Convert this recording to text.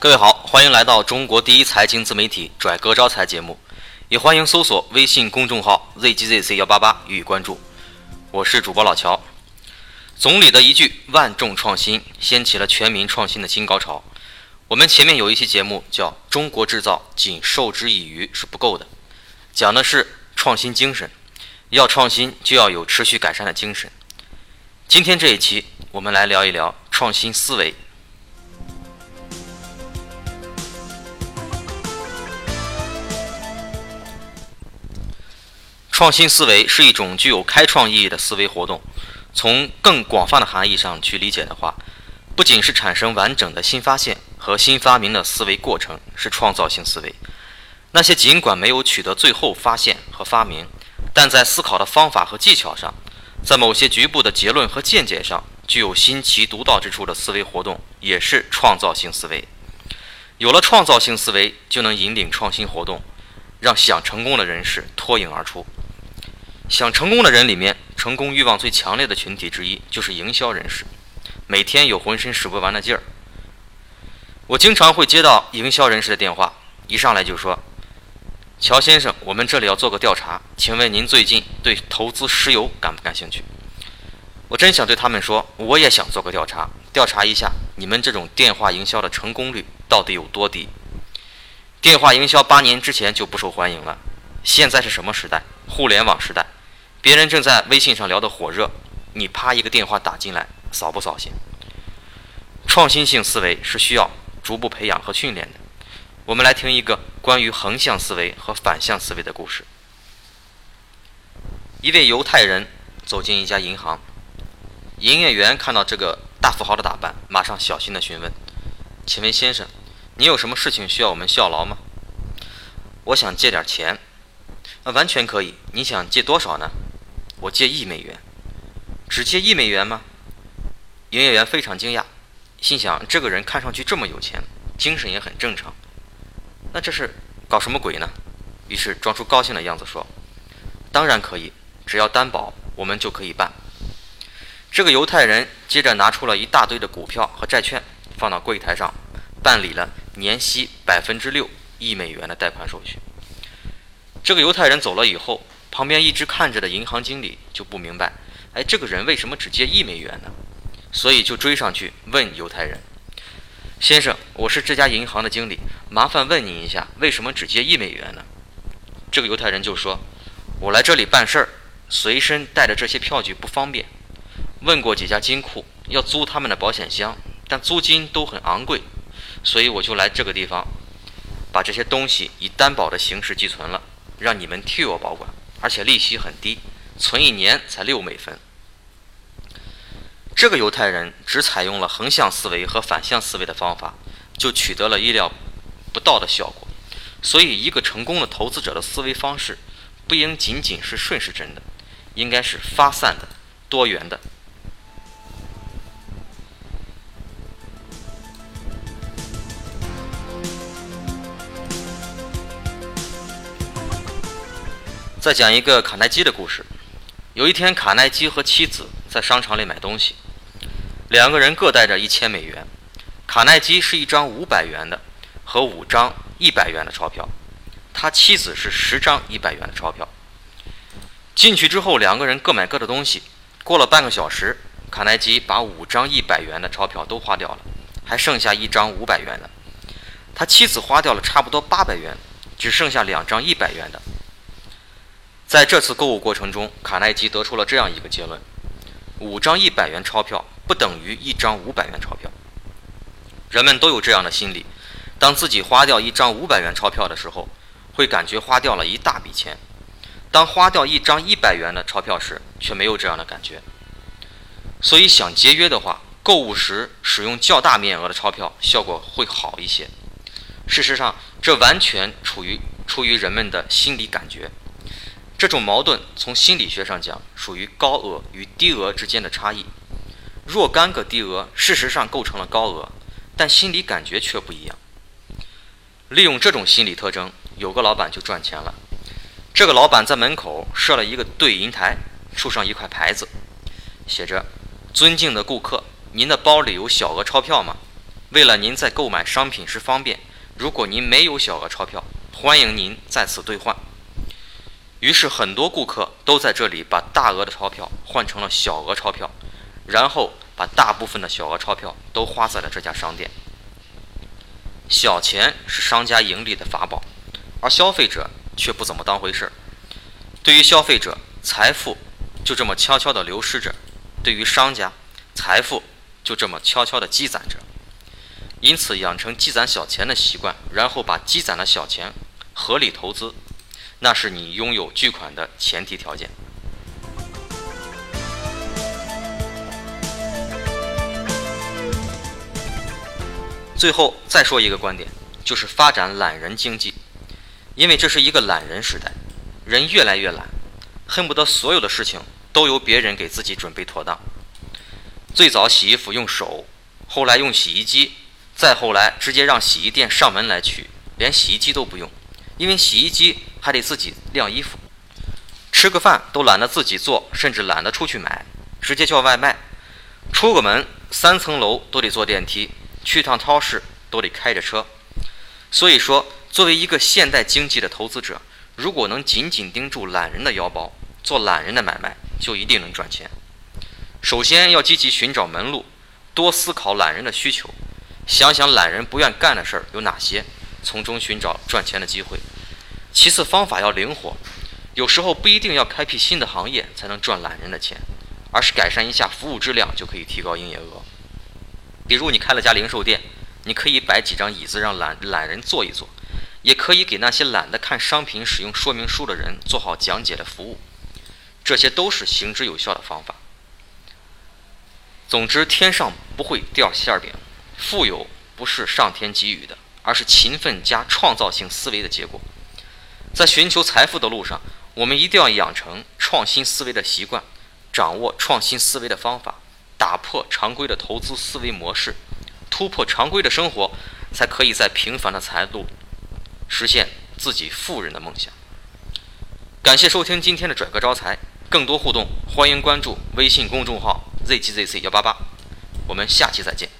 各位好，欢迎来到中国第一财经自媒体拽哥招财节目，也欢迎搜索微信公众号 zgzc 幺八八予以关注。我是主播老乔。总理的一句“万众创新”掀起了全民创新的新高潮。我们前面有一期节目叫《中国制造仅授之以渔是不够的》，讲的是创新精神，要创新就要有持续改善的精神。今天这一期，我们来聊一聊创新思维。创新思维是一种具有开创意义的思维活动。从更广泛的含义上去理解的话，不仅是产生完整的新发现和新发明的思维过程是创造性思维。那些尽管没有取得最后发现和发明，但在思考的方法和技巧上，在某些局部的结论和见解上具有新奇独到之处的思维活动，也是创造性思维。有了创造性思维，就能引领创新活动，让想成功的人士脱颖而出。想成功的人里面，成功欲望最强烈的群体之一就是营销人士，每天有浑身使不完的劲儿。我经常会接到营销人士的电话，一上来就说：“乔先生，我们这里要做个调查，请问您最近对投资石油感不感兴趣？”我真想对他们说，我也想做个调查，调查一下你们这种电话营销的成功率到底有多低。电话营销八年之前就不受欢迎了，现在是什么时代？互联网时代。别人正在微信上聊得火热，你啪一个电话打进来，扫不扫兴？创新性思维是需要逐步培养和训练的。我们来听一个关于横向思维和反向思维的故事。一位犹太人走进一家银行，营业员看到这个大富豪的打扮，马上小心地询问：“请问先生，你有什么事情需要我们效劳吗？”“我想借点钱。”“那完全可以。你想借多少呢？”我借一美元，只借一美元吗？营业员非常惊讶，心想这个人看上去这么有钱，精神也很正常，那这是搞什么鬼呢？于是装出高兴的样子说：“当然可以，只要担保，我们就可以办。”这个犹太人接着拿出了一大堆的股票和债券，放到柜台上，办理了年息百分之六一美元的贷款手续。这个犹太人走了以后。旁边一直看着的银行经理就不明白，哎，这个人为什么只借一美元呢？所以就追上去问犹太人：“先生，我是这家银行的经理，麻烦问您一下，为什么只借一美元呢？”这个犹太人就说：“我来这里办事儿，随身带着这些票据不方便。问过几家金库，要租他们的保险箱，但租金都很昂贵，所以我就来这个地方，把这些东西以担保的形式寄存了，让你们替我保管。”而且利息很低，存一年才六美分。这个犹太人只采用了横向思维和反向思维的方法，就取得了意料不到的效果。所以，一个成功的投资者的思维方式，不应仅仅是顺时针的，应该是发散的、多元的。再讲一个卡耐基的故事。有一天，卡耐基和妻子在商场里买东西，两个人各带着一千美元。卡耐基是一张五百元的和五张一百元的钞票，他妻子是十张一百元的钞票。进去之后，两个人各买各的东西。过了半个小时，卡耐基把五张一百元的钞票都花掉了，还剩下一张五百元的。他妻子花掉了差不多八百元，只剩下两张一百元的。在这次购物过程中，卡耐基得出了这样一个结论：五张一百元钞票不等于一张五百元钞票。人们都有这样的心理：当自己花掉一张五百元钞票的时候，会感觉花掉了一大笔钱；当花掉一张一百元的钞票时，却没有这样的感觉。所以，想节约的话，购物时使用较大面额的钞票效果会好一些。事实上，这完全处于出于人们的心理感觉。这种矛盾从心理学上讲，属于高额与低额之间的差异。若干个低额事实上构成了高额，但心理感觉却不一样。利用这种心理特征，有个老板就赚钱了。这个老板在门口设了一个对银台，竖上一块牌子，写着：“尊敬的顾客，您的包里有小额钞票吗？”为了您在购买商品时方便，如果您没有小额钞票，欢迎您在此兑换。于是，很多顾客都在这里把大额的钞票换成了小额钞票，然后把大部分的小额钞票都花在了这家商店。小钱是商家盈利的法宝，而消费者却不怎么当回事儿。对于消费者，财富就这么悄悄地流失着；对于商家，财富就这么悄悄地积攒着。因此，养成积攒小钱的习惯，然后把积攒的小钱合理投资。那是你拥有巨款的前提条件。最后再说一个观点，就是发展懒人经济，因为这是一个懒人时代，人越来越懒，恨不得所有的事情都由别人给自己准备妥当。最早洗衣服用手，后来用洗衣机，再后来直接让洗衣店上门来取，连洗衣机都不用。因为洗衣机还得自己晾衣服，吃个饭都懒得自己做，甚至懒得出去买，直接叫外卖。出个门三层楼都得坐电梯，去趟超市都得开着车。所以说，作为一个现代经济的投资者，如果能紧紧盯住懒人的腰包，做懒人的买卖，就一定能赚钱。首先要积极寻找门路，多思考懒人的需求，想想懒人不愿干的事儿有哪些。从中寻找赚钱的机会。其次，方法要灵活，有时候不一定要开辟新的行业才能赚懒人的钱，而是改善一下服务质量就可以提高营业额。比如你开了家零售店，你可以摆几张椅子让懒懒人坐一坐，也可以给那些懒得看商品使用说明书的人做好讲解的服务，这些都是行之有效的方法。总之，天上不会掉馅儿饼，富有不是上天给予的。而是勤奋加创造性思维的结果。在寻求财富的路上，我们一定要养成创新思维的习惯，掌握创新思维的方法，打破常规的投资思维模式，突破常规的生活，才可以在平凡的财路实现自己富人的梦想。感谢收听今天的拽哥招财，更多互动欢迎关注微信公众号 zgzc 幺八八，我们下期再见。